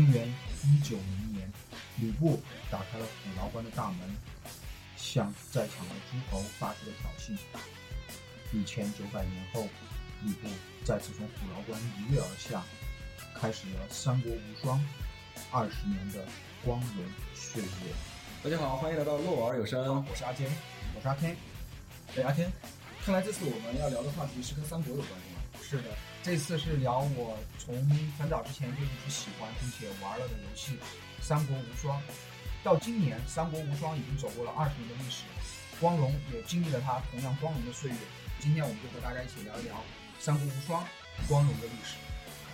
公元一九零年，吕布打开了虎牢关的大门，向在场的诸侯发出了挑衅。一千九百年后，吕布再次从虎牢关一跃而下，开始了三国无双二十年的光荣岁月。大家好，欢迎来到洛尔有声，我是阿天。我是阿天，哎，阿天，看来这次我们要聊的话题是跟三国有关系吗？是的，这次是聊我从很早之前就一直喜欢并且玩了的游戏《三国无双》。到今年，《三国无双》已经走过了二十年的历史，光荣也经历了它同样光荣的岁月。今天我们就和大家一起聊一聊《三国无双》光荣的历史。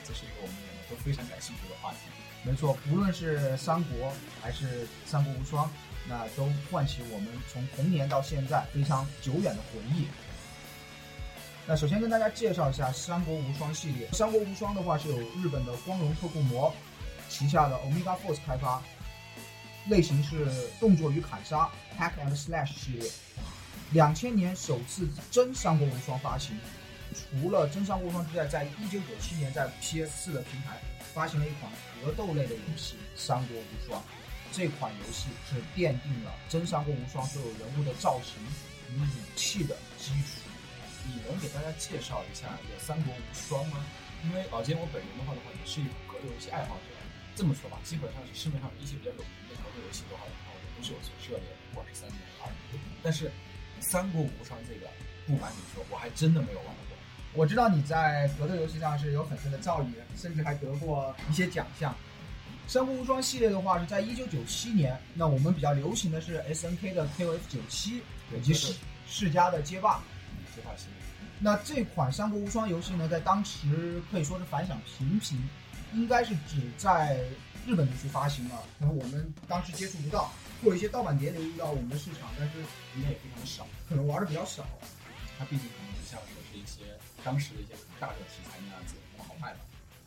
这是一个我们两个都非常感兴趣的话题。没错，不论是三国还是《三国无双》，那都唤起我们从童年到现在非常久远的回忆。那首先跟大家介绍一下《三国无双》系列，《三国无双》的话是由日本的光荣特库摩旗下的 Omega Force 开发，类型是动作与砍杀 Hack and Slash 系列。两千年首次真《三国无双》发行，除了真《三国无双》之外，在一九九七年在 PS 四的平台发行了一款格斗类的游戏《三国无双》。这款游戏是奠定了真《三国无双》所有人物的造型与武器的基础。你能给大家介绍一下这个《三国无双》吗？因为老金我本人的话的话，也是一种格斗游戏爱好者。这么说吧，基本上是市面上一些比较有名的格斗游戏的话的话，我都是有所涉猎的，不管是三国、二国。但是《三国无双》这个，不瞒你说，我还真的没有玩过。我知道你在格斗游戏上是有很深的造诣，甚至还得过一些奖项。《三国无双》系列的话是在一九九七年，那我们比较流行的是 S N K 的 K O F 九七以及世世嘉的街霸。那这款《三国无双》游戏呢，在当时可以说是反响平平，应该是只在日本地区发行了，然后我们当时接触不到，或者一些盗版碟流入到我们的市场，但是应该也非常少，可能玩的比较少。它毕竟可能不像说是一些当时的一些大热题材那样子那么好卖吧。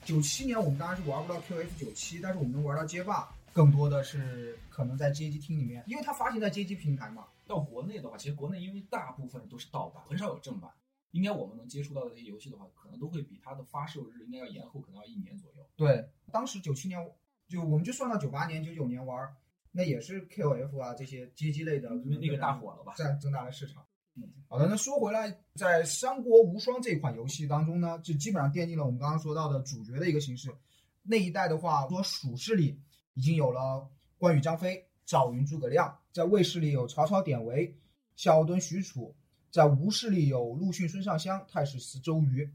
九七年我们当然是玩不到 QF 九七，但是我们能玩到街霸，更多的是可能在街机厅里面，因为它发行在街机平台嘛。到国内的话，其实国内因为大部分都是盗版，很少有正版。应该我们能接触到的这些游戏的话，可能都会比它的发售日应该要延后，可能要一年左右。对，当时九七年就我们就算到九八年、九九年玩，那也是 QF 啊这些街机类的，因为那个大火了吧，占增大了市场。嗯，好的，那说回来，在《三国无双》这款游戏当中呢，就基本上奠定了我们刚刚说到的主角的一个形式。那一代的话，说蜀势里已经有了关羽、张飞、赵云、诸葛亮；在魏势里有曹操、典韦、夏侯惇、许褚；在吴势力有陆逊、孙尚香、太史慈、周瑜；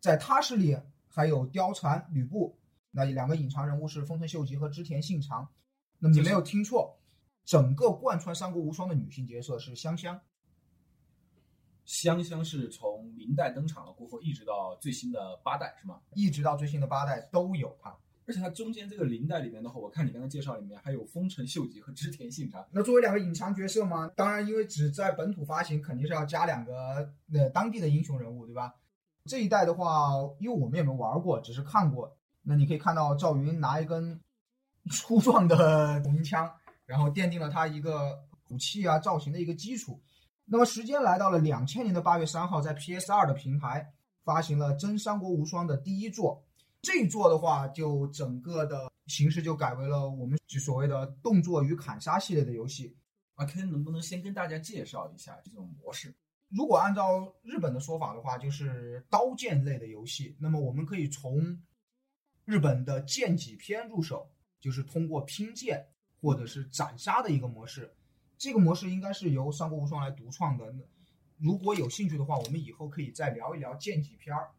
在他势力还有貂蝉、吕布。那两个隐藏人物是丰臣秀吉和织田信长。那么你没有听错，整个贯穿《三国无双》的女性角色是香香。香香是从明代登场了过后，一直到最新的八代是吗？一直到最新的八代都有它。而且它中间这个零代里面的话，我看你刚才介绍里面还有丰臣秀吉和织田信长。那作为两个隐藏角色嘛，当然因为只在本土发行，肯定是要加两个呃当地的英雄人物，对吧？这一代的话，因为我们也没玩过，只是看过。那你可以看到赵云拿一根 粗壮的红枪，然后奠定了他一个武器啊造型的一个基础。那么时间来到了两千年的八月三号，在 PS 二的平台发行了《真三国无双》的第一作。这一作的话，就整个的形式就改为了我们所谓的动作与砍杀系列的游戏。啊，K 能不能先跟大家介绍一下这种模式？如果按照日本的说法的话，就是刀剑类的游戏。那么我们可以从日本的剑戟篇入手，就是通过拼剑或者是斩杀的一个模式。这个模式应该是由《三国无双》来独创的。如果有兴趣的话，我们以后可以再聊一聊剑戟篇儿。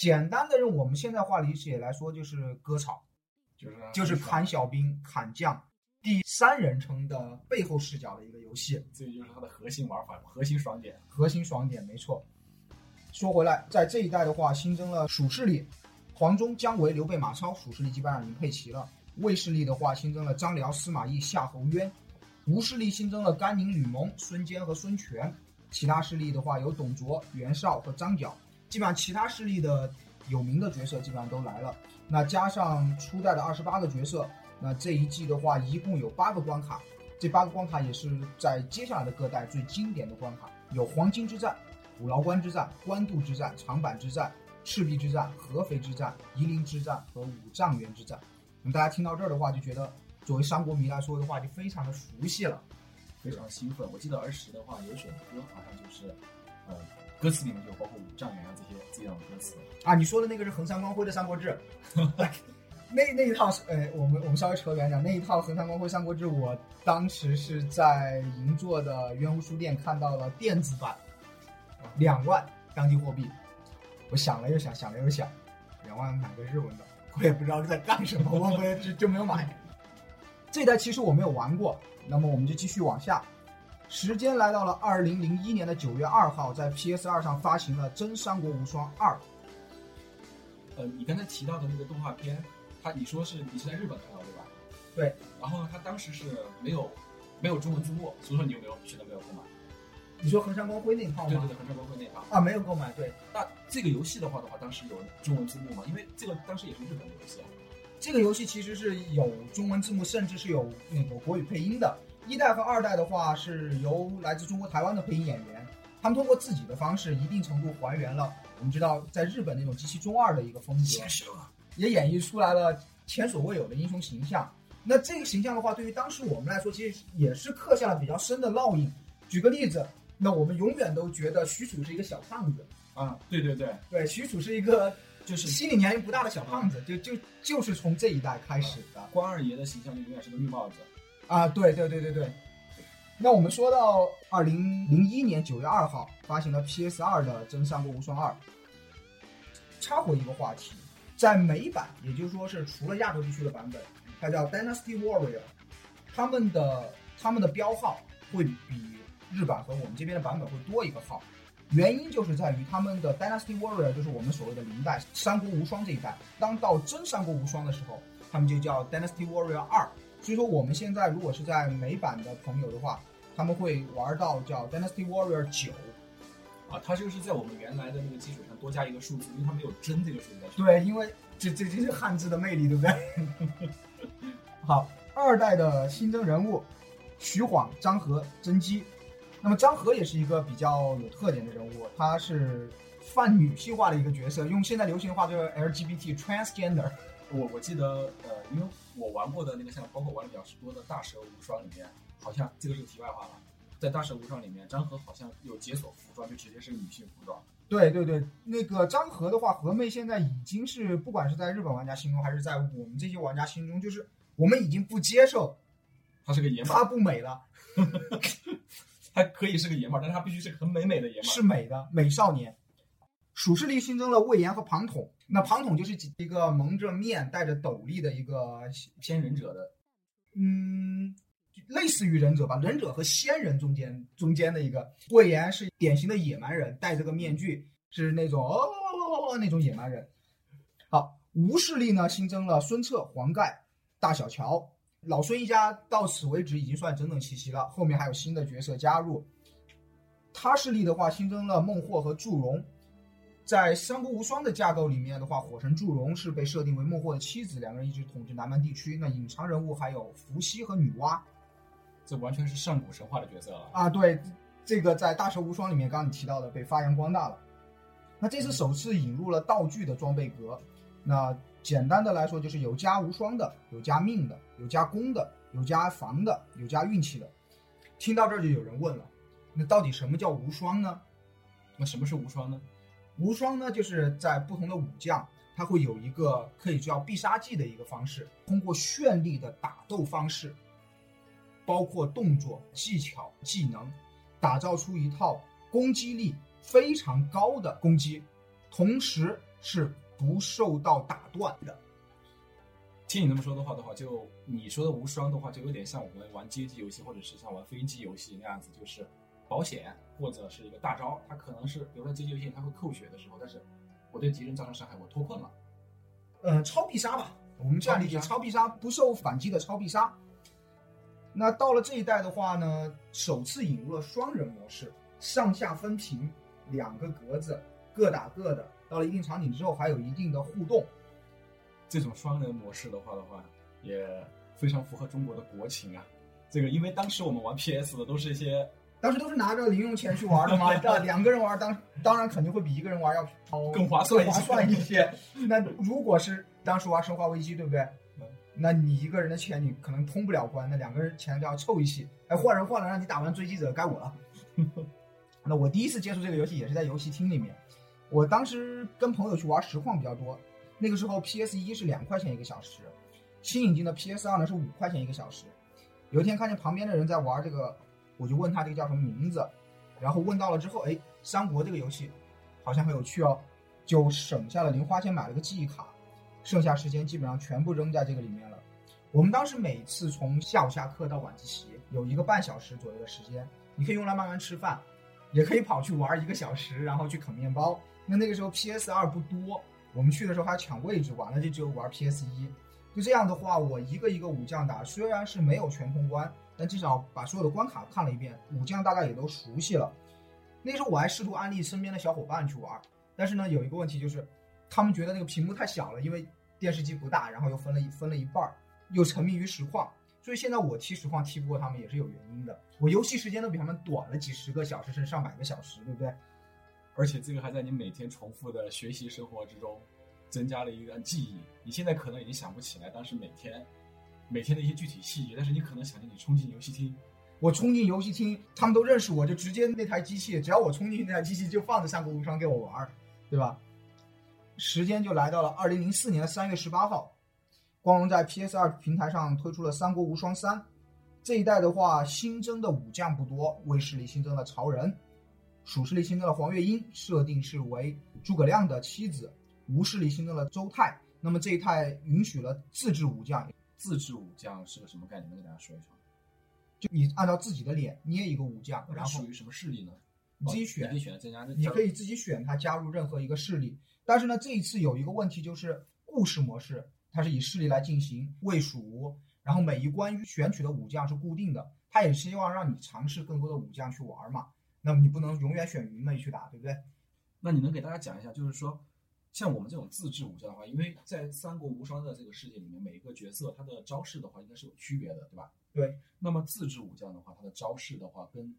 简单的用我们现在话理解来说，就是割草，就是就是砍小兵、砍将，第三人称的背后视角的一个游戏。这就是它的核心玩法，核心爽点。核心爽点没错。说回来，在这一代的话，新增了蜀势力，黄忠、姜维、刘备、马超，蜀势力基本上已经配齐了。魏势力的话，新增了张辽、司马懿、夏侯渊。吴势力新增了甘宁、吕蒙、孙坚和孙权，其他势力的话有董卓、袁绍和张角，基本上其他势力的有名的角色基本上都来了。那加上初代的二十八个角色，那这一季的话一共有八个关卡，这八个关卡也是在接下来的各代最经典的关卡，有黄金之战、虎牢关之战、官渡之战、长坂之战、赤壁之战、合肥之战、夷陵之战和五丈原之战。那么大家听到这儿的话，就觉得作为三国迷来说的话，就非常的熟悉了。非常兴奋。我记得儿时的话，有首歌好像就是，呃，歌词里面就包括五丈原啊这些这样的歌词。啊，你说的那个是横山光辉的《三国志》那那一套是，呃，我们我们稍微扯远点，那一套横山光辉《三国志》，我当时是在银座的圆湖书店看到了电子版，两万当地货币。我想了又想，想了又想，两万买个日文的，我也不知道在干什么，我我就就没有买。这一代其实我没有玩过，那么我们就继续往下。时间来到了二零零一年的九月二号，在 PS 二上发行了《真三国无双二》。呃，你刚才提到的那个动画片，它你说是你是在日本看到对吧？对。然后呢，它当时是没有没有中文字幕，所以说你有没有选择没有购买？你说横山光辉那套吗？对对对，横山光辉那套。啊，没有购买。对，那这个游戏的话的话，当时有中文字幕吗？因为这个当时也是日本的游戏啊。这个游戏其实是有中文字幕，甚至是有那个国语配音的。一代和二代的话是由来自中国台湾的配音演员，他们通过自己的方式，一定程度还原了我们知道在日本那种极其中二的一个风格，也演绎出来了前所未有的英雄形象。那这个形象的话，对于当时我们来说，其实也是刻下了比较深的烙印。举个例子，那我们永远都觉得许褚是一个小胖子啊，对对对对，许褚是一个就是心理年龄不大的小胖子，就就就是从这一代开始的。关二爷的形象就永远是个绿帽子。啊，对对对对对。那我们说到二零零一年九月二号发行了 PS 二的《真三国无双二》，插回一个话题，在美版，也就是说是除了亚洲地区的版本，它叫 Dynasty Warrior，他们的他们的标号会比日版和我们这边的版本会多一个号，原因就是在于他们的 Dynasty Warrior 就是我们所谓的零代三国无双这一代，当到真三国无双的时候，他们就叫 Dynasty Warrior 二。所以说，我们现在如果是在美版的朋友的话，他们会玩到叫 Dynasty Warrior 九，啊，它就是在我们原来的那个基础上多加一个数字，因为它没有真这个数字。对，因为这这这是汉字的魅力，对不对？好，二代的新增人物徐晃、张合、甄姬。那么张合也是一个比较有特点的人物，他是泛女性化的一个角色，用现在流行的话就是 LGBT transgender。我我记得，呃，因为我玩过的那个像包括玩的比较多的大蛇无双里面，好像这个是题外话了，在大蛇无双里面，张和好像有解锁服装，就直接是女性服装。对对对，那个张和的话，和妹现在已经是不管是在日本玩家心中，还是在我们这些玩家心中，就是我们已经不接受她是个爷们她不美了，她可以是个爷们，但是她必须是个很美美的爷们，是美的美少年。蜀势力新增了魏延和庞统，那庞统就是一个蒙着面、戴着斗笠的一个仙忍者的，嗯，类似于忍者吧，忍者和仙人中间中间的一个。魏延是典型的野蛮人，戴着个面具，是那种哦哦哦那种野蛮人。好，吴势力呢新增了孙策、黄盖、大小乔，老孙一家到此为止已经算整整齐齐了，后面还有新的角色加入。他势力的话新增了孟获和祝融。在《三国无双》的架构里面的话，火神祝融是被设定为孟获的妻子，两个人一直统治南蛮地区。那隐藏人物还有伏羲和女娲，这完全是上古神话的角色了啊！对，这个在《大蛇无双》里面刚刚你提到的被发扬光大了。那这次首次引入了道具的装备格，那简单的来说就是有加无双的，有加命的，有加攻的，有加防的，有加运气的。听到这儿就有人问了，那到底什么叫无双呢？那什么是无双呢？无双呢，就是在不同的武将，他会有一个可以叫必杀技的一个方式，通过绚丽的打斗方式，包括动作、技巧、技能，打造出一套攻击力非常高的攻击，同时是不受到打断的。听你这么说的话的话，就你说的无双的话，就有点像我们玩街机游戏，或者是像玩飞机游戏那样子，就是保险或者是一个大招，它可能是比如说街机游戏它会扣血的时候，但是我对敌人造成伤害，我脱困了。呃，超必杀吧，我们这样理解，超必杀不受反击的超必杀。那到了这一代的话呢，首次引入了双人模式，上下分屏，两个格子，各打各的。到了一定场景之后，还有一定的互动。这种双人模式的话的话，也非常符合中国的国情啊。这个因为当时我们玩 PS 的都是一些，当时都是拿着零用钱去玩的嘛，两个人玩当当然肯定会比一个人玩要更划算划算一些。那如果是当时玩《生化危机》，对不对？那你一个人的钱你可能通不了关，那两个人钱都要凑一起，哎，换人换了，让你打完追击者，该我了。那我第一次接触这个游戏也是在游戏厅里面，我当时跟朋友去玩实况比较多，那个时候 PS 一是两块钱一个小时，新引进的 PS 二呢是五块钱一个小时。有一天看见旁边的人在玩这个，我就问他这个叫什么名字，然后问到了之后，哎，三国这个游戏好像很有趣哦，就省下了零花钱买了个记忆卡，剩下时间基本上全部扔在这个里面了。我们当时每次从下午下课到晚自习有一个半小时左右的时间，你可以用来慢慢吃饭，也可以跑去玩一个小时，然后去啃面包。那那个时候 PS 二不多，我们去的时候还要抢位置，完了就只有玩 PS 一。就这样的话，我一个一个武将打，虽然是没有全通关，但至少把所有的关卡看了一遍，武将大概也都熟悉了。那时候我还试图安利身边的小伙伴去玩，但是呢，有一个问题就是，他们觉得那个屏幕太小了，因为电视机不大，然后又分了一分了一半儿，又沉迷于实况，所以现在我踢实况踢不过他们也是有原因的。我游戏时间都比他们短了几十个小时，甚至上百个小时，对不对？而且这个还在你每天重复的学习生活之中。增加了一个记忆，你现在可能已经想不起来当时每天每天的一些具体细节，但是你可能想着你冲进游戏厅，我冲进游戏厅，他们都认识我，就直接那台机器，只要我冲进去，那台机器就放着《三国无双》给我玩，对吧？时间就来到了二零零四年的三月十八号，光荣在 PS 二平台上推出了《三国无双三》。这一代的话，新增的武将不多，卫士里新增了曹仁，蜀士里新增了黄月英，设定是为诸葛亮的妻子。吴势力新增了周泰，那么这一代允许了自制武将。自制武将是个什么概念？能给大家说一说？就你按照自己的脸捏一个武将，然后属于什么势力呢？你自己选，可以选增加。你可以自己选他加入任何一个势力。但是呢，这一次有一个问题，就是故事模式它是以势力来进行魏蜀，然后每一关选取的武将是固定的，他也希望让你尝试更多的武将去玩嘛。那么你不能永远选云妹去打，对不对？那你能给大家讲一下，就是说。像我们这种自制武将的话，因为在《三国无双》的这个世界里面，每一个角色他的招式的话应该是有区别的，对吧？对。那么自制武将的话，他的招式的话跟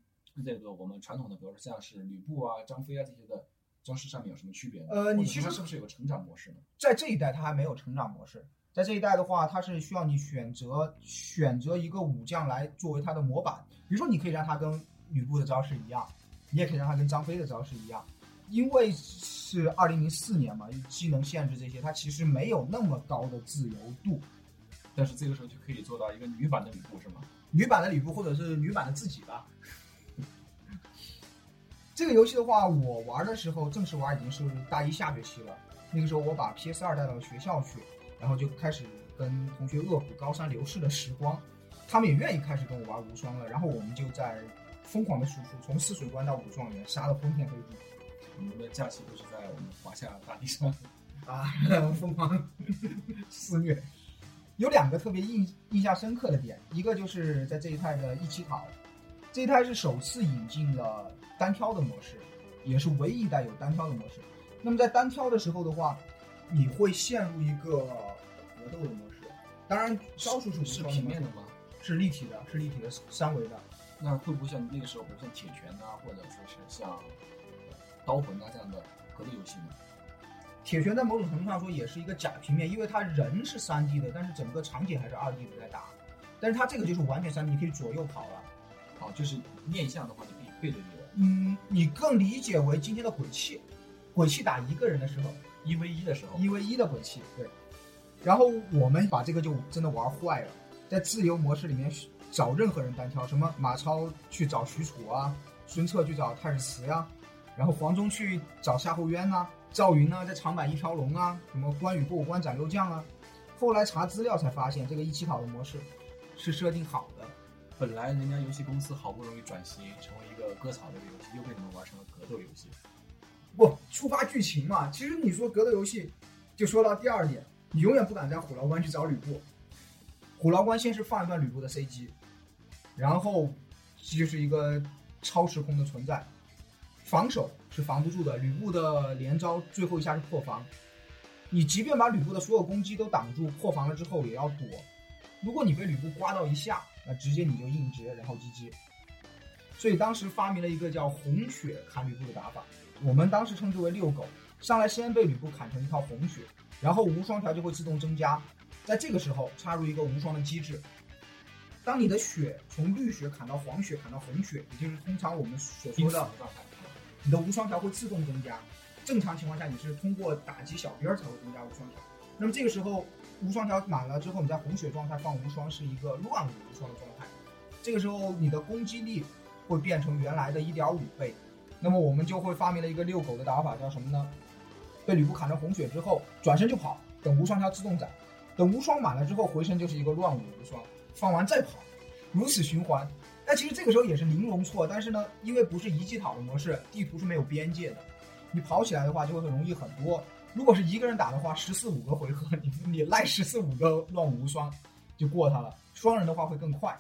这个我们传统的，比如说像是吕布啊、张飞啊这些的招式上面有什么区别？呃，你其实是不是有个成长模式呢？在这一代他还没有成长模式，在这一代的话，他是需要你选择选择一个武将来作为他的模板，比如说你可以让他跟吕布的招式一样，你也可以让他跟张飞的招式一样。因为是二零零四年嘛，机能限制这些，它其实没有那么高的自由度。但是这个时候就可以做到一个女版的吕布，是吗？女版的吕布，或者是女版的自己吧。这个游戏的话，我玩的时候正式玩已经是大一下学期了。那个时候我把 PS 二带到学校去，然后就开始跟同学恶补高山流逝的时光。他们也愿意开始跟我玩无双了，然后我们就在疯狂的输出，从泗水关到武状元，杀的昏天黑地。我们的假期都是在我们华夏大地上啊，疯狂肆虐。有两个特别印印象深刻的点，一个就是在这一代的一起考，这一代是首次引进了单挑的模式，也是唯一一代有单挑的模式。那么在单挑的时候的话，你会陷入一个格斗的模式，当然招数是是平面的吗？是立体的，是立体的三维的。那会不会像那个时候，比如像铁拳啊，或者说是像？刀魂啊，这样的格斗游戏呢？铁拳在某种程度上说也是一个假平面，因为它人是三 D 的，但是整个场景还是二 D 的在打。但是它这个就是完全三 D，你可以左右跑了。好，就是面向的话，你可以背对着。嗯，你更理解为今天的鬼泣，鬼泣打一个人的时候，一 v 一的时候，一 v 一的鬼泣。对。然后我们把这个就真的玩坏了，在自由模式里面找任何人单挑，什么马超去找许褚啊，孙策去找太史慈呀。然后黄忠去找夏侯渊呐，赵云呢在长坂一条龙啊，什么关羽过五关斩六将啊。后来查资料才发现，这个一起跑的模式是设定好的。本来人家游戏公司好不容易转型成为一个割草类的游戏，又被你们玩成了格斗游戏。不，触发剧情嘛。其实你说格斗游戏，就说到第二点，你永远不敢在虎牢关去找吕布。虎牢关先是放一段吕布的 CG，然后就是一个超时空的存在。防守是防不住的，吕布的连招最后一下是破防，你即便把吕布的所有攻击都挡住，破防了之后也要躲。如果你被吕布刮到一下，那直接你就硬直，然后 GG。所以当时发明了一个叫红血砍吕布的打法，我们当时称之为遛狗。上来先被吕布砍成一套红血，然后无双条就会自动增加，在这个时候插入一个无双的机制。当你的血从绿血砍到黄血，砍到红血，也就是通常我们所说的状态。你的无双条会自动增加。正常情况下，你是通过打击小兵儿才会增加无双条。那么这个时候无双条满了之后，你在红血状态放无双是一个乱舞无双的状态。这个时候你的攻击力会变成原来的一点五倍。那么我们就会发明了一个遛狗的打法，叫什么呢？被吕布砍成红血之后，转身就跑，等无双条自动斩，等无双满了之后回身就是一个乱舞无双，放完再跑，如此循环。但其实这个时候也是玲珑错，但是呢，因为不是一技讨的模式，地图是没有边界的，你跑起来的话就会很容易很多。如果是一个人打的话，十四五个回合，你你赖十四五个乱舞无双就过他了。双人的话会更快。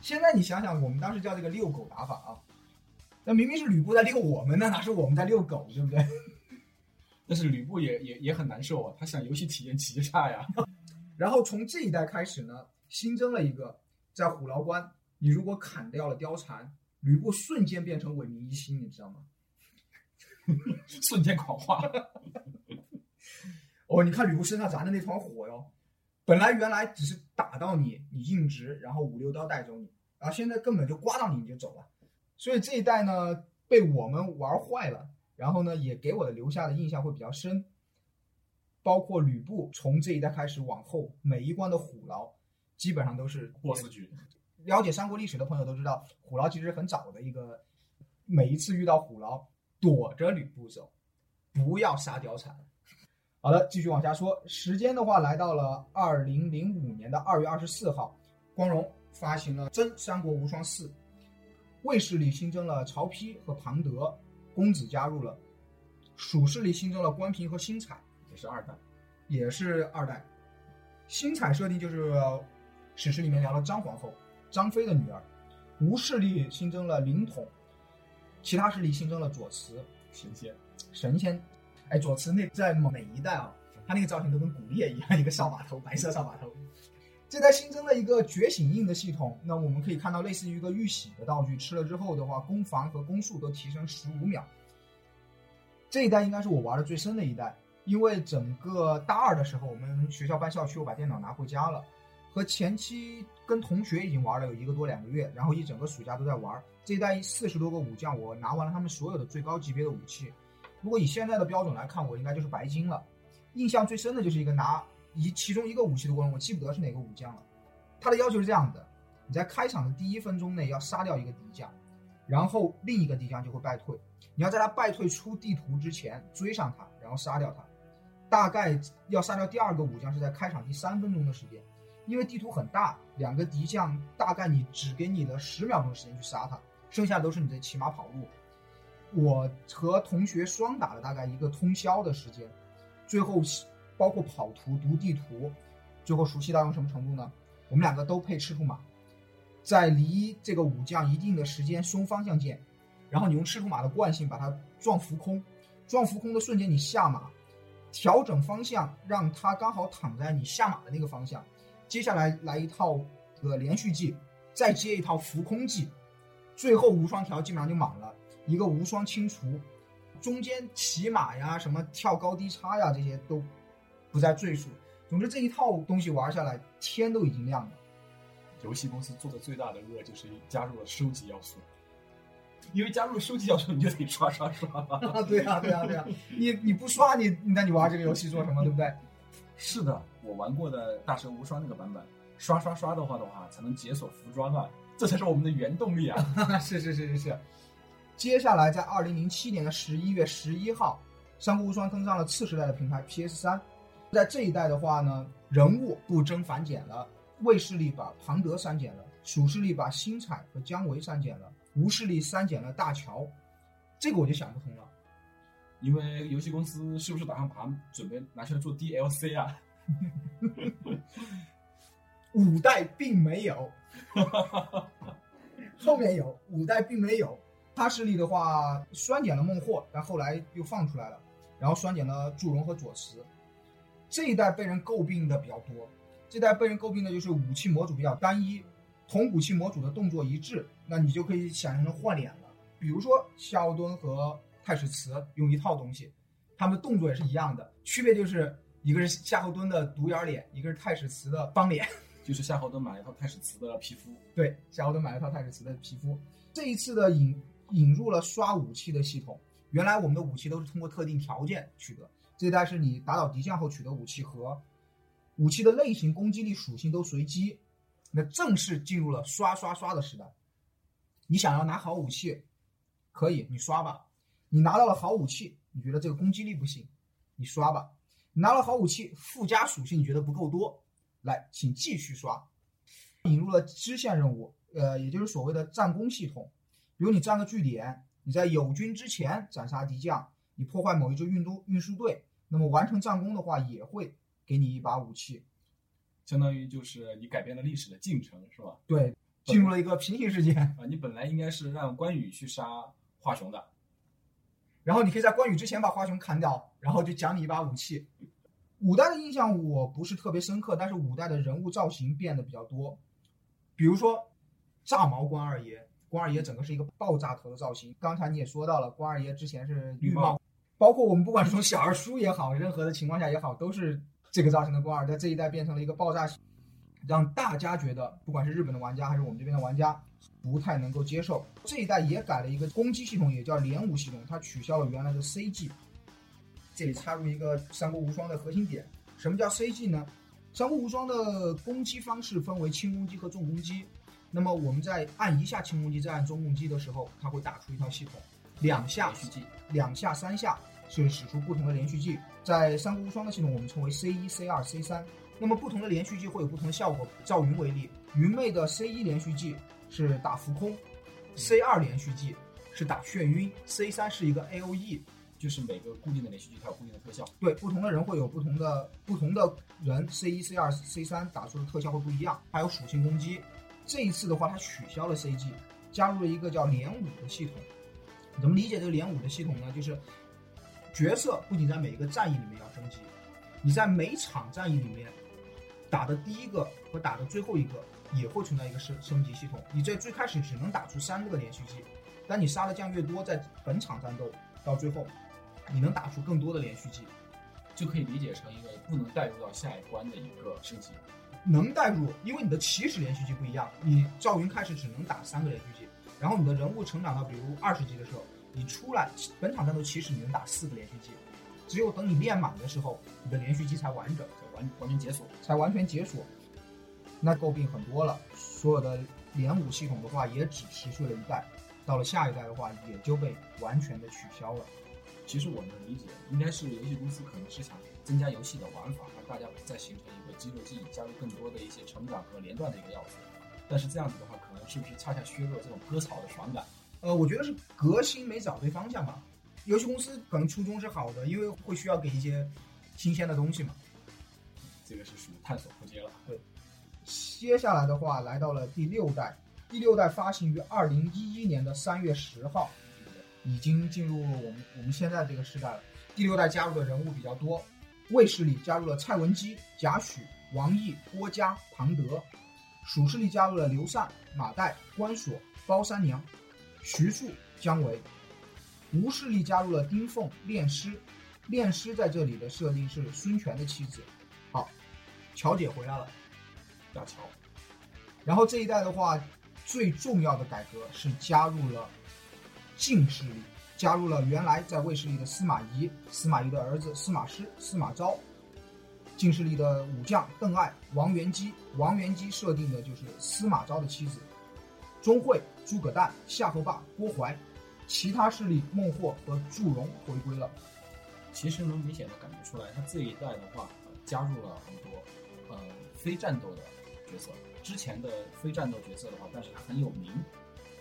现在你想想，我们当时叫这个遛狗打法啊，那明明是吕布在遛我们，呢哪是我们在遛狗，对不对？但是吕布也也也很难受啊，他想游戏体验极差呀。然后从这一代开始呢，新增了一个在虎牢关。你如果砍掉了貂蝉，吕布瞬间变成萎靡一心，你知道吗？瞬间狂化。哦，你看吕布身上燃的那团火哟，本来原来只是打到你，你硬直，然后五六刀带走你，然后现在根本就刮到你你就走了。所以这一代呢，被我们玩坏了，然后呢，也给我的留下的印象会比较深。包括吕布从这一代开始往后，每一关的虎牢基本上都是 boss 局。了解三国历史的朋友都知道，虎牢其实很早的一个，每一次遇到虎牢，躲着吕布走，不要杀貂蝉。好的，继续往下说，时间的话来到了二零零五年的二月二十四号，光荣发行了《真三国无双四》，魏势力新增了曹丕和庞德，公子加入了，蜀势力新增了关平和星彩，也是二代，也是二代。星彩设定就是史诗里面聊了张皇后。张飞的女儿，吴势力新增了灵统，其他势力新增了左慈神仙，神仙，哎，左慈那在每一代啊，他那个造型都跟古烈一样，一个扫把头，白色扫把头。这代新增了一个觉醒印的系统，那我们可以看到类似于一个玉玺的道具，吃了之后的话，攻防和攻速都提升十五秒。这一代应该是我玩的最深的一代，因为整个大二的时候，我们学校搬校区，我把电脑拿回家了。和前期跟同学已经玩了有一个多两个月，然后一整个暑假都在玩这一代四十多个武将，我拿完了他们所有的最高级别的武器。如果以现在的标准来看，我应该就是白金了。印象最深的就是一个拿一其中一个武器的过程，我记不得是哪个武将了。他的要求是这样的：你在开场的第一分钟内要杀掉一个敌将，然后另一个敌将就会败退。你要在他败退出地图之前追上他，然后杀掉他。大概要杀掉第二个武将是在开场第三分钟的时间。因为地图很大，两个敌将大概你只给你了十秒钟时间去杀他，剩下都是你的骑马跑路。我和同学双打了大概一个通宵的时间，最后包括跑图、读地图，最后熟悉到用什么程度呢？我们两个都配赤兔马，在离这个武将一定的时间松方向键，然后你用赤兔马的惯性把它撞浮空，撞浮空的瞬间你下马，调整方向让他刚好躺在你下马的那个方向。接下来来一套呃连续技，再接一套浮空技，最后无双条基本上就满了，一个无双清除，中间骑马呀、什么跳高低差呀这些都不再赘述。总之这一套东西玩下来，天都已经亮了。游戏公司做的最大的恶就是加入了收集要素，因为加入了收集要素，你就得刷刷刷。对啊，对啊，对啊，你你不刷你，那你玩这个游戏做什么？对不对？是的。我玩过的大蛇无双那个版本，刷刷刷的话的话，才能解锁服装啊，这才是我们的原动力啊！是是是是是。接下来在二零零七年的十一月十一号，三国无双登上了次时代的平台 PS 三。在这一代的话呢，人物不增反减了，魏势力把庞德删减了，蜀势力把星彩和姜维删减了，吴势力删减了大乔。这个我就想不通了，因为游戏公司是不是打算把它准备拿出来做 DLC 啊？五代并没有，后面有五代并没有。他势力的话，酸减了孟获，但后来又放出来了，然后酸减了祝融和左慈。这一代被人诟病的比较多，这代被人诟病的就是武器模组比较单一，同武器模组的动作一致，那你就可以想象成换脸了。比如说夏侯惇和太史慈用一套东西，他们的动作也是一样的，区别就是。一个是夏侯惇的独眼脸，一个是太史慈的方脸。就是夏侯惇买了一套太史慈的皮肤，对，夏侯惇买了一套太史慈的皮肤。这一次的引引入了刷武器的系统，原来我们的武器都是通过特定条件取得，这一代是你打倒敌将后取得武器和武器的类型、攻击力、属性都随机，那正式进入了刷刷刷的时代。你想要拿好武器，可以，你刷吧。你拿到了好武器，你觉得这个攻击力不行，你刷吧。你拿了好武器，附加属性你觉得不够多，来，请继续刷。引入了支线任务，呃，也就是所谓的战功系统。比如你占个据点，你在友军之前斩杀敌将，你破坏某一支运都运输队，那么完成战功的话，也会给你一把武器。相当于就是你改变了历史的进程，是吧？对，进入了一个平行世界。啊，你本来应该是让关羽去杀华雄的，然后你可以在关羽之前把华雄砍掉，然后就奖你一把武器。五代的印象我不是特别深刻，但是五代的人物造型变得比较多，比如说炸毛关二爷，关二爷整个是一个爆炸头的造型。刚才你也说到了，关二爷之前是绿帽，包括我们不管是从小儿书也好，任何的情况下也好，都是这个造型的关二，在这一代变成了一个爆炸型，让大家觉得不管是日本的玩家还是我们这边的玩家不太能够接受。这一代也改了一个攻击系统，也叫连武系统，它取消了原来的 CG。这里插入一个《三国无双》的核心点，什么叫 CG 呢？《三国无双》的攻击方式分为轻攻击和重攻击。那么我们在按一下轻攻击，再按重攻击的时候，它会打出一套系统，两下续技，两下、三下是使出不同的连续技。在《三国无双》的系统，我们称为 C 一、C 二、C 三。那么不同的连续技会有不同的效果。赵云为例，云妹的 C 一连续技是打浮空，C 二连续技是打眩晕，C 三是一个 A O E。就是每个固定的连续技它有固定的特效。对，不同的人会有不同的不同的人，C 一、C 二、C 三打出的特效会不一样，还有属性攻击。这一次的话，它取消了 CG，加入了一个叫连武的系统。怎么理解这个连武的系统呢？就是角色不仅在每一个战役里面要升级，你在每场战役里面打的第一个和打的最后一个也会存在一个升升级系统。你在最开始只能打出三个连续技，但你杀的将越多，在本场战斗到最后。你能打出更多的连续技，就可以理解成一个不能带入到下一关的一个升级。能带入，因为你的起始连续技不一样。你赵云开始只能打三个连续技，然后你的人物成长到比如二十级的时候，你出来本场战斗起始你能打四个连续技，只有等你练满的时候，你的连续技才完整，才完完全解锁，才完全解锁。那诟病很多了，所有的连武系统的话也只持续了一代，到了下一代的话也就被完全的取消了。其实我能理解，应该是游戏公司可能是想增加游戏的玩法，让大家再形成一个肌肉记忆，加入更多的一些成长和连段的一个要素。但是这样子的话，可能是不是恰恰削弱这种割草的爽感？呃，我觉得是革新没找对方向吧。游戏公司可能初衷是好的，因为会需要给一些新鲜的东西嘛。这个是属于探索扑街了。对，接下来的话来到了第六代，第六代发行于二零一一年的三月十号。已经进入了我们我们现在这个时代了。第六代加入的人物比较多，魏势力加入了蔡文姬、贾诩、王毅、郭嘉、庞德；蜀势力加入了刘禅、马岱、关索、包三娘、徐庶、姜维；吴势力加入了丁奉、练师。练师在这里的设定是孙权的妻子。好，乔姐回来了，大乔。然后这一代的话，最重要的改革是加入了。晋势力加入了原来在魏势力的司马懿，司马懿的儿子司马师、司马昭。晋势力的武将邓艾、王元姬，王元姬设定的就是司马昭的妻子。钟会、诸葛诞、夏侯霸、郭淮，其他势力孟获和祝融回归了。其实能明显的感觉出来，他这一代的话，加入了很多呃非战斗的角色。之前的非战斗角色的话，但是他很有名。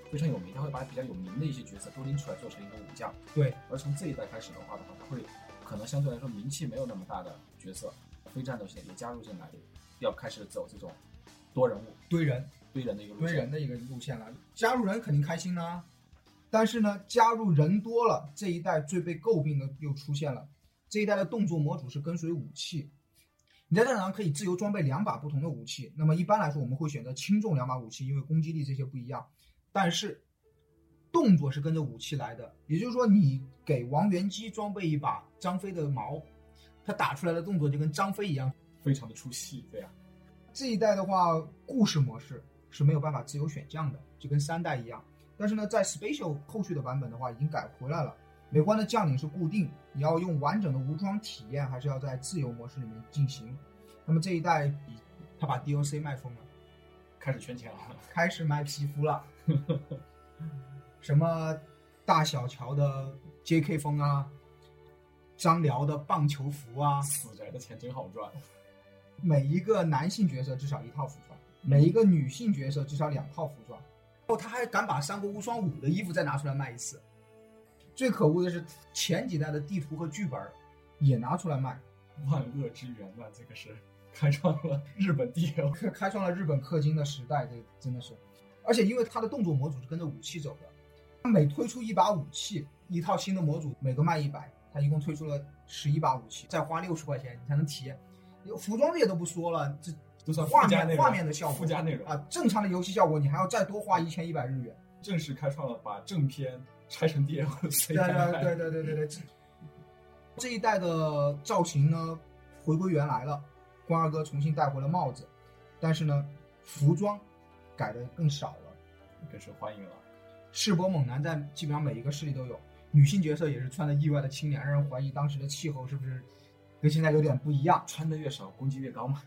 非常有名，他会把比较有名的一些角色都拎出来做成一个武将。对，而从这一代开始的话的话，他会可能相对来说名气没有那么大的角色，非战斗性也加入进来，要开始走这种多人物堆人堆人的一个堆人的一个路线了。加入人肯定开心啦，但是呢，加入人多了，这一代最被诟病的又出现了。这一代的动作模组是跟随武器，你在战场上可以自由装备两把不同的武器。那么一般来说，我们会选择轻重两把武器，因为攻击力这些不一样。但是，动作是跟着武器来的，也就是说，你给王元姬装备一把张飞的矛，他打出来的动作就跟张飞一样，非常的出戏，对呀、这一代的话，故事模式是没有办法自由选将的，就跟三代一样。但是呢，在 Special 后续的版本的话，已经改回来了。美观的将领是固定，你要用完整的无装体验，还是要在自由模式里面进行。那么这一代，他把 DLC 卖疯了，开始圈钱了。开始卖皮肤了，什么大小乔的 JK 风啊，张辽的棒球服啊，死宅的钱真好赚。每一个男性角色至少一套服装，每一个女性角色至少两套服装。哦，他还敢把《三国无双五》的衣服再拿出来卖一次。最可恶的是，前几代的地图和剧本也拿出来卖，万恶之源呐、这个是开创了日本第二。开开创了日本氪金的时代。这真的是，而且因为它的动作模组是跟着武器走的，它每推出一把武器，一套新的模组，每个卖一百，它一共推出了十一把武器，再花六十块钱你才能体验。服装这些都不说了，这都算画面画面的效果附加内容啊，正常的游戏效果你还要再多花一千一百日元。正式开创了把正片拆成 DLC 对对对对对对对，这这一代的造型呢回归原来了，关二哥重新戴回了帽子，但是呢服装改的更少了。更受欢迎了。世博猛男在基本上每一个势力都有，女性角色也是穿的意外的清凉，让人怀疑当时的气候是不是跟现在有点不一样。穿的越少，攻击越高嘛；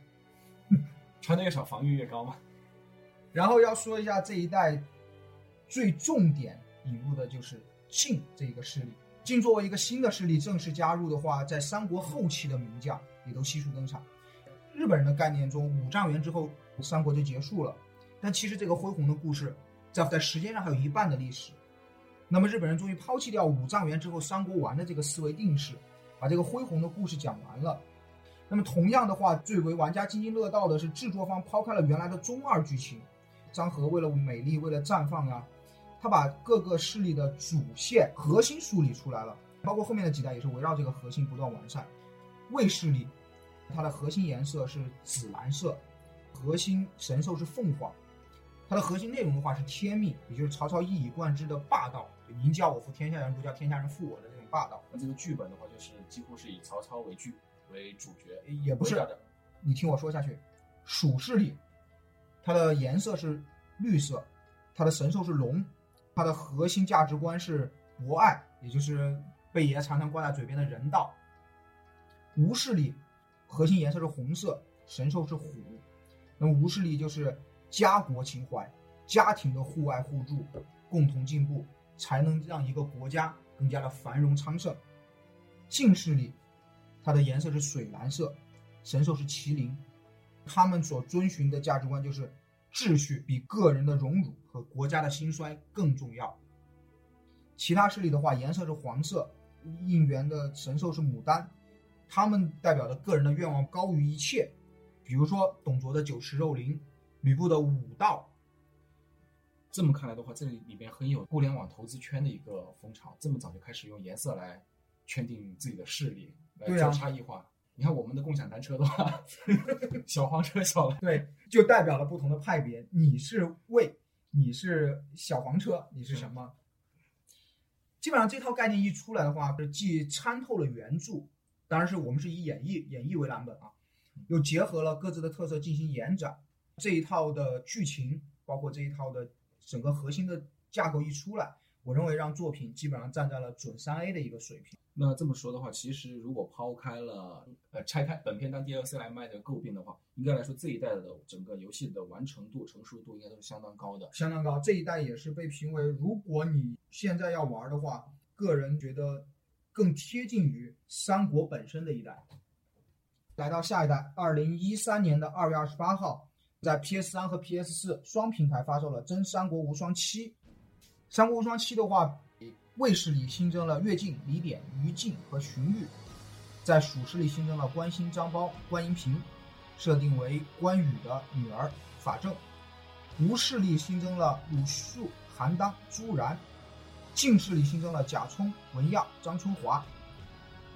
穿的越少，防御越高嘛。然后要说一下这一代最重点引入的就是晋这一个势力。晋作为一个新的势力正式加入的话，在三国后期的名将也都悉数登场。日本人的概念中，五丈原之后，三国就结束了。但其实这个恢宏的故事，在在时间上还有一半的历史。那么日本人终于抛弃掉五丈原之后三国完的这个思维定式，把这个恢宏的故事讲完了。那么同样的话，最为玩家津津乐道的是制作方抛开了原来的中二剧情，张合为了美丽，为了绽放呀，他把各个势力的主线核心梳理出来了，包括后面的几代也是围绕这个核心不断完善。魏势力，它的核心颜色是紫蓝色，核心神兽是凤凰，它的核心内容的话是天命，也就是曹操一以贯之的霸道，就您叫我服天下人，不叫天下人负我的这种霸道。那这个剧本的话，就是几乎是以曹操为剧为主角，也不是你听我说下去，蜀势力，它的颜色是绿色，它的神兽是龙，它的核心价值观是博爱，也就是贝爷常常挂在嘴边的人道。无势力，核心颜色是红色，神兽是虎。那么无势力就是家国情怀，家庭的互爱互助，共同进步，才能让一个国家更加的繁荣昌盛。近势力，它的颜色是水蓝色，神兽是麒麟，他们所遵循的价值观就是秩序比个人的荣辱和国家的兴衰更重要。其他势力的话，颜色是黄色，应援的神兽是牡丹，他们代表的个人的愿望高于一切，比如说董卓的酒池肉林，吕布的武道。这么看来的话，这里边很有互联网投资圈的一个风潮，这么早就开始用颜色来圈定自己的势力，来做差异化。你看我们的共享单车的话，小黄车、小蓝，对，就代表了不同的派别。你是魏，你是小黄车，你是什么？基本上这套概念一出来的话，是既参透了原著，当然是我们是以演绎演绎为蓝本啊，又结合了各自的特色进行延展。这一套的剧情，包括这一套的整个核心的架构一出来，我认为让作品基本上站在了准三 A 的一个水平。那这么说的话，其实如果抛开了呃拆开本片当 DLC 来卖的诟病的话，应该来说这一代的整个游戏的完成度、成熟度应该都是相当高的。相当高。这一代也是被评为，如果你现在要玩的话，个人觉得更贴近于三国本身的一代。来到下一代，二零一三年的二月二十八号，在 PS 三和 PS 四双平台发售了《真三国无双七》。《三国无双七》的话，魏氏里新增了乐进、李典、于禁和荀彧，在蜀势力新增了关兴、张苞、关银平，设定为关羽的女儿法正。吴势力新增了鲁肃、韩当、朱然；晋势力新增了贾充、文耀、张春华；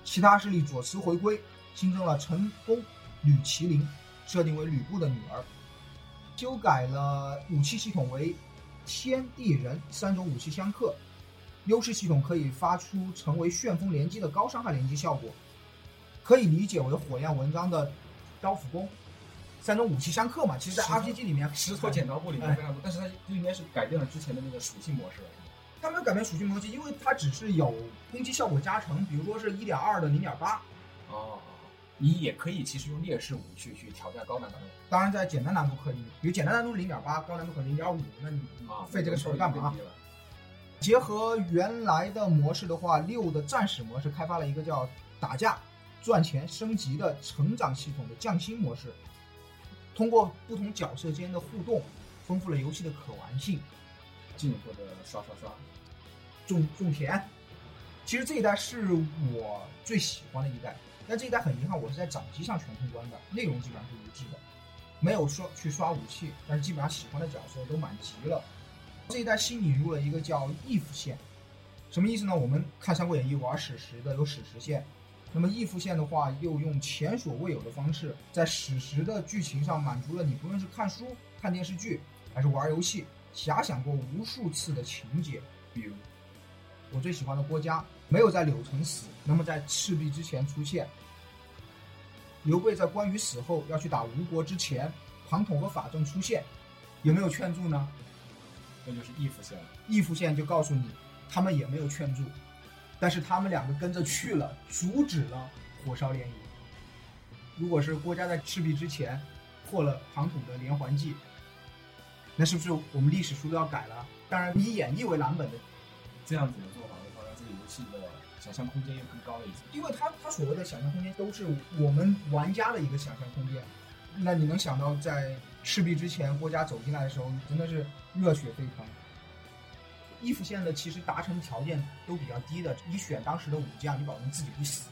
其他势力左慈回归，新增了陈宫、吕麒麟，设定为吕布的女儿。修改了武器系统为天地人三种武器相克，优势系统可以发出成为旋风连击的高伤害连击效果。可以理解为火焰文章的刀斧弓三种武器相克嘛。其实，在 RPG 里面，石头剪刀布里面非常多，但是它就应该是改变了之前的那个属性模式了。它没有改变属性模式，因为它只是有攻击效果加成，比如说是一点二的零点八。哦，你也可以其实用劣势武去去挑战高难度。当然，在简单难度可以，比如简单难度零点八，高难度可能零点五，那你啊，费这个事干嘛？结合原来的模式的话，六的战士模式开发了一个叫打架、赚钱、升级的成长系统的匠心模式，通过不同角色之间的互动，丰富了游戏的可玩性。进一步的刷刷刷。种种田，其实这一代是我最喜欢的一代，但这一代很遗憾，我是在掌机上全通关的，内容基本上是一致的，没有刷去刷武器，但是基本上喜欢的角色都满级了。这一代新引入了一个叫 if 线，什么意思呢？我们看《三国演义》玩史实的有史实线，那么 if 线的话，又用前所未有的方式，在史实的剧情上满足了你不论是看书、看电视剧，还是玩游戏，遐想过无数次的情节，比如。我最喜欢的郭嘉没有在柳城死，那么在赤壁之前出现。刘备在关羽死后要去打吴国之前，庞统和法正出现，有没有劝住呢？那就是义父线了。义父线就告诉你，他们也没有劝住，但是他们两个跟着去了，阻止了火烧连营。如果是郭嘉在赤壁之前破了庞统的连环计，那是不是我们历史书都要改了？当然，以演绎为蓝本的这样子游戏的想象空间又更高了一层。因为它它所谓的想象空间都是我们玩家的一个想象空间。那你能想到在赤壁之前，郭嘉走进来的时候，真的是热血沸腾。衣服线的其实达成条件都比较低的，你选当时的武将，你保证自己不死。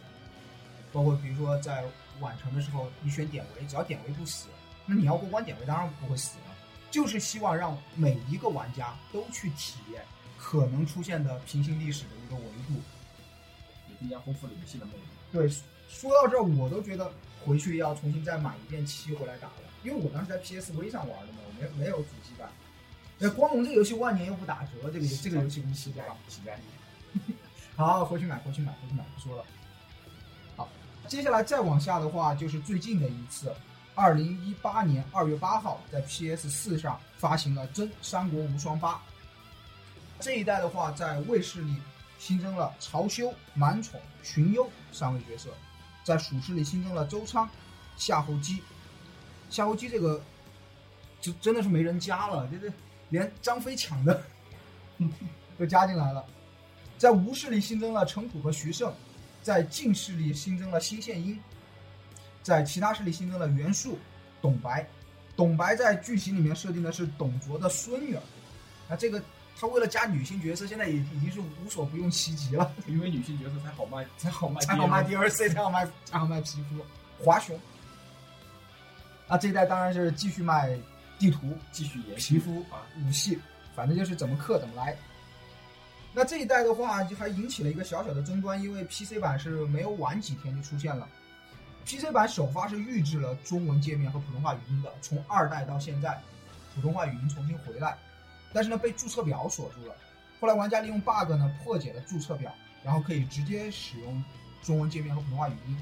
包括比如说在宛城的时候，你选典韦，只要典韦不死，那你要过关，典韦当然不会死了。就是希望让每一个玩家都去体验可能出现的平行历史的一个维度。也更加丰富了游戏的魅力。对，说到这儿，我都觉得回去要重新再买一遍七回来打了，因为我当时在 PSV 上玩的嘛，我没没有主机版。那光荣这个游戏万年又不打折，这个这个游戏公司对吧？乞丐，好，回去买，回去买，回去买，不说了。好，接下来再往下的话，就是最近的一次，二零一八年二月八号在 PS 四上发行了《真三国无双八》。这一代的话，在卫士里新增了曹休、满宠、荀攸三位角色，在蜀士里新增了周仓、夏侯姬。夏侯姬这个，就真的是没人加了，这这连张飞抢的 都加进来了。在吴氏里新增了程普和徐盛，在晋氏里新增了辛宪英，在其他势力新增了袁术、董白。董白在剧情里面设定的是董卓的孙女儿，那这个他为了加女性角色，现在也已经是无所不用其极了，因为女性角色才好卖，才好卖，才好卖 DLC，才好卖，才好卖皮肤。华雄，啊，这一代当然是继续卖地图、继续延皮肤啊，武器，反正就是怎么氪怎么来。那这一代的话，就还引起了一个小小的争端，因为 PC 版是没有晚几天就出现了。PC 版首发是预置了中文界面和普通话语音的，从二代到现在，普通话语音重新回来，但是呢被注册表锁住了。后来玩家利用 bug 呢破解了注册表，然后可以直接使用中文界面和普通话语音。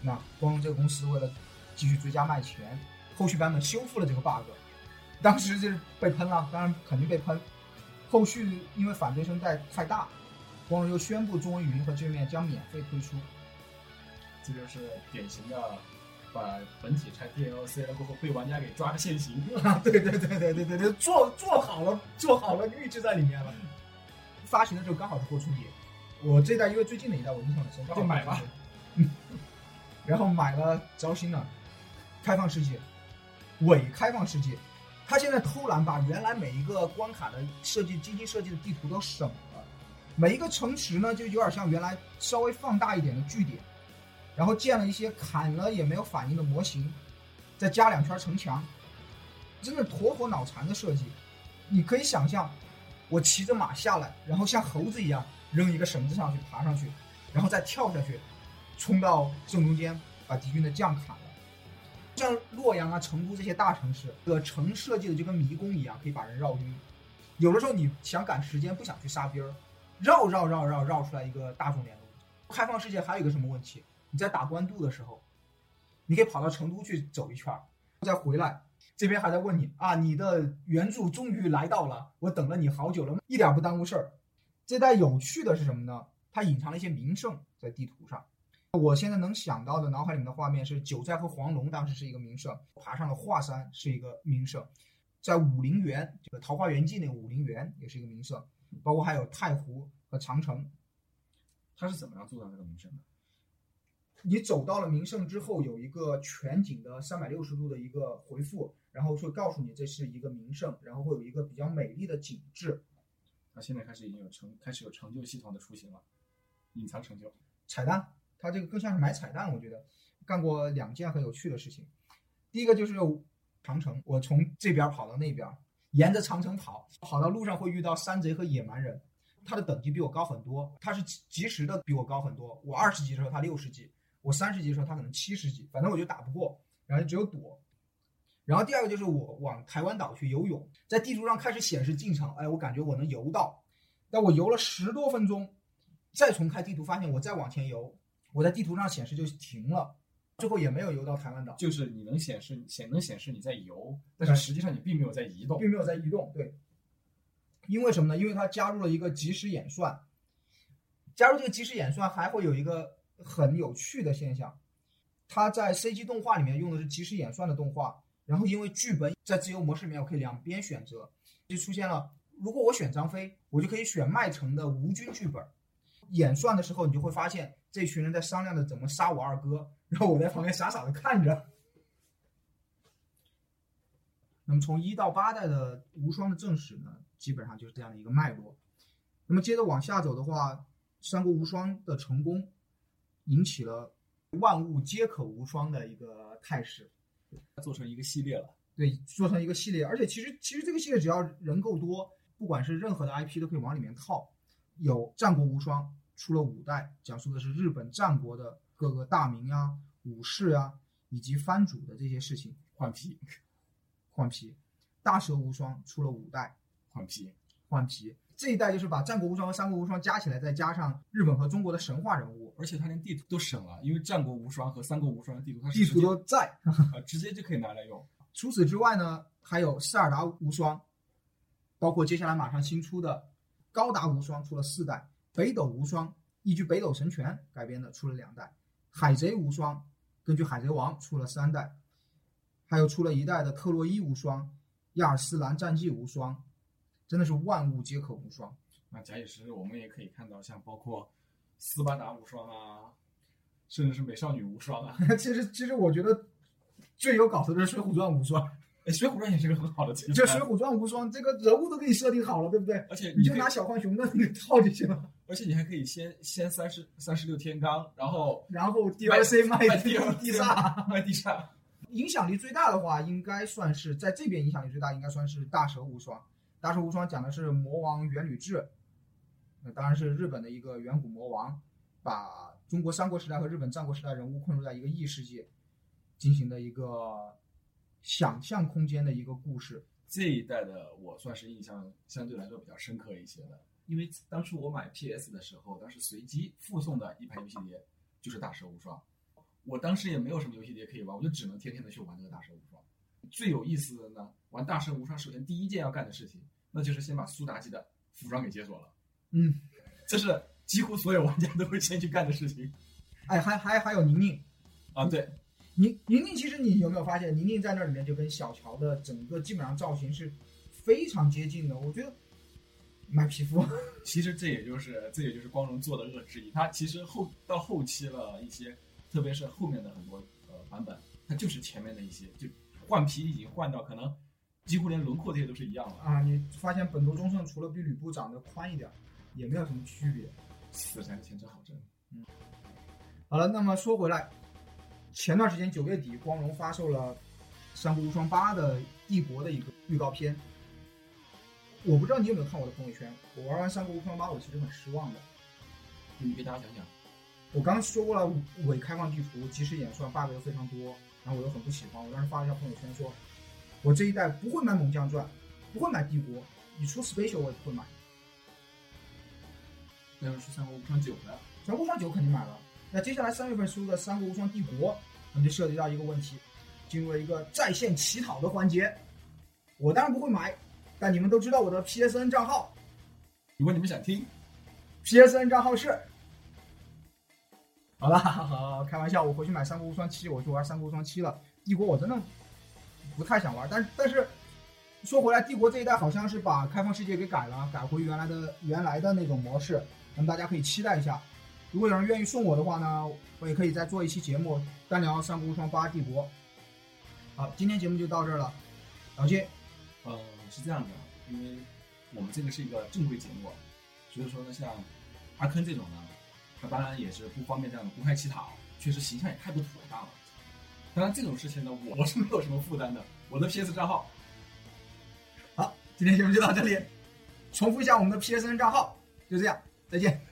那光荣这个公司为了继续追加卖钱，后续版本修复了这个 bug，当时就是被喷了，当然肯定被喷。后续因为反对声带太大，光荣又宣布中文语音和界面将免费推出。这就是典型的把本体拆 DLC 了过后被玩家给抓个现行。啊，对对对对对对对，做做好了，做好了预制在里面了。发行的时候刚好是过春节，我这代因为最近的一代我印象很深，刚好就买吧然后买了招新了，开放世界，伪开放世界。他现在偷懒把原来每一个关卡的设计、精心设计的地图都省了，每一个城池呢就有点像原来稍微放大一点的据点，然后建了一些砍了也没有反应的模型，再加两圈城墙，真的妥妥脑残的设计。你可以想象，我骑着马下来，然后像猴子一样扔一个绳子上去，爬上去，然后再跳下去，冲到正中间把敌军的将砍了。像洛阳啊、成都这些大城市，这个城设计的就跟迷宫一样，可以把人绕晕。有的时候你想赶时间，不想去杀兵儿，绕绕绕绕绕出来一个大众连路。开放世界还有一个什么问题？你在打官渡的时候，你可以跑到成都去走一圈儿，再回来，这边还在问你啊，你的援助终于来到了，我等了你好久了，一点不耽误事儿。这代有趣的是什么呢？它隐藏了一些名胜在地图上。我现在能想到的脑海里面的画面是九寨和黄龙当时是一个名胜，爬上了华山是一个名胜，在武陵源这个《桃花源记》那个武陵源也是一个名胜，包括还有太湖和长城。他是怎么样做到这个名胜的？你走到了名胜之后，有一个全景的三百六十度的一个回复，然后会告诉你这是一个名胜，然后会有一个比较美丽的景致。他现在开始已经有成开始有成就系统的雏形了，隐藏成就。彩蛋，它这个更像是买彩蛋。我觉得干过两件很有趣的事情。第一个就是长城，我从这边跑到那边，沿着长城跑，跑到路上会遇到山贼和野蛮人，他的等级比我高很多，他是及及时的比我高很多。我二十级的时候他六十级，我三十级的时候他可能七十级，反正我就打不过，然后就只有躲。然后第二个就是我往台湾岛去游泳，在地图上开始显示进程，哎，我感觉我能游到，但我游了十多分钟，再重开地图发现我再往前游，我在地图上显示就停了，最后也没有游到台湾岛，就是你能显示显能显示你在游，但是实际上你并没有在移动。并没有在移动。对，因为什么呢？因为它加入了一个即时演算，加入这个即时演算还会有一个很有趣的现象，它在 CG 动画里面用的是即时演算的动画。然后因为剧本在自由模式里面，我可以两边选择，就出现了。如果我选张飞，我就可以选麦城的吴军剧本。演算的时候，你就会发现这群人在商量着怎么杀我二哥，然后我在旁边傻傻的看着。那么从一到八代的无双的正史呢，基本上就是这样的一个脉络。那么接着往下走的话，三国无双的成功，引起了万物皆可无双的一个态势。做成一个系列了。对，做成一个系列，而且其实其实这个系列只要人够多，不管是任何的 IP 都可以往里面套。有战国无双出了五代，讲述的是日本战国的各个大名啊、武士啊以及藩主的这些事情。换皮，换皮，大蛇无双出了五代，换皮，换皮。这一代就是把战国无双和三国无双加起来，再加上日本和中国的神话人物，而且他连地图都省了，因为战国无双和三国无双的地图它是地图都在。啊直接就可以拿来用。除此之外呢，还有塞尔达无双，包括接下来马上新出的高达无双出了四代，北斗无双依据北斗神拳改编的出了两代，海贼无双根据海贼王出了三代，还有出了一代的特洛伊无双、亚尔斯兰战记无双，真的是万物皆可无双。那假以时日，我们也可以看到像包括斯巴达无双啊，甚至是美少女无双啊。其实其实我觉得最有搞头的是水浒传无双，哎，水浒传也是个很好的题材。这水浒传无双这个人物都给你设定好了，对不对？而且你你就拿小浣熊的那个套就行了。而且你还可以先先三十三十六天罡，然后 然后 DLC 卖卖地地萨，卖地煞。影响力最大的话，应该算是在这边影响力最大，应该算是大蛇无双。大蛇无双讲的是魔王元吕志，那当然是日本的一个远古魔王，把中国三国时代和日本战国时代人物困入在一个异世界，进行的一个想象空间的一个故事。这一代的我算是印象相对来说比较深刻一些的，因为当初我买 PS 的时候，当时随机附送的一盘游戏碟就是《大蛇无双》，我当时也没有什么游戏碟可以玩，我就只能天天的去玩这个《大蛇无双》。最有意思的呢，玩《大圣无双》首先第一件要干的事情，那就是先把苏妲己的服装给解锁了，嗯，这是几乎所有玩家都会先去干的事情哎，还还还有宁宁，啊。对，宁宁宁，其实你有没有发现，宁宁在那里面就跟小乔的整个基本上造型是非常接近的。我觉得买皮肤，其实这也就是这也就是光荣做的恶之一。它其实后到后期了一些，特别是后面的很多呃版本，它就是前面的一些就换皮已经换到可能几乎连轮廓这些都是一样的。啊，你发现本多忠胜除了比吕布长得宽一点，也没有什么区别。死宅的钱真好挣。好了，那么说回来，前段时间九月底，光荣发售了《三国无双八》的帝国的一个预告片。我不知道你有没有看我的朋友圈，我玩完《三国无双八》，我其实很失望的。你给大家讲讲。我刚刚说过了，伪开放地图、即时演算 bug 又非常多，然后我又很不喜欢。我当时发了一条朋友圈说，我这一代不会买猛将传，不会买帝国，你出 special 我也不会买。要是出三国无双九的，三国无双九肯定买了，那接下来三月份出的《三国无双帝国》，那么就涉及到一个问题，进入了一个在线乞讨的环节。我当然不会买，但你们都知道我的 PSN 账号如果你们想听，，PSN 账号是。好了，好开玩笑，我回去买《三国无双七》，我去玩《三国无双七》了。帝国我真的不太想玩，但但是说回来，帝国这一代好像是把开放世界给改了，改回原来的原来的那种模式，那么大家可以期待一下。如果有人愿意送我的话呢，我也可以再做一期节目单聊《三国无双八帝国》。好，今天节目就到这儿了，老金，呃，是这样的，因为我们这个是一个正规节目，所以说呢，像阿坑这种呢，那当然也是不方便这样的公开乞讨，确实形象也太不妥当了。当然这种事情呢，我是没有什么负担的，我的 PS 账号好，今天节目就到这里，重复一下我们的 PSN 账号，就这样，再见。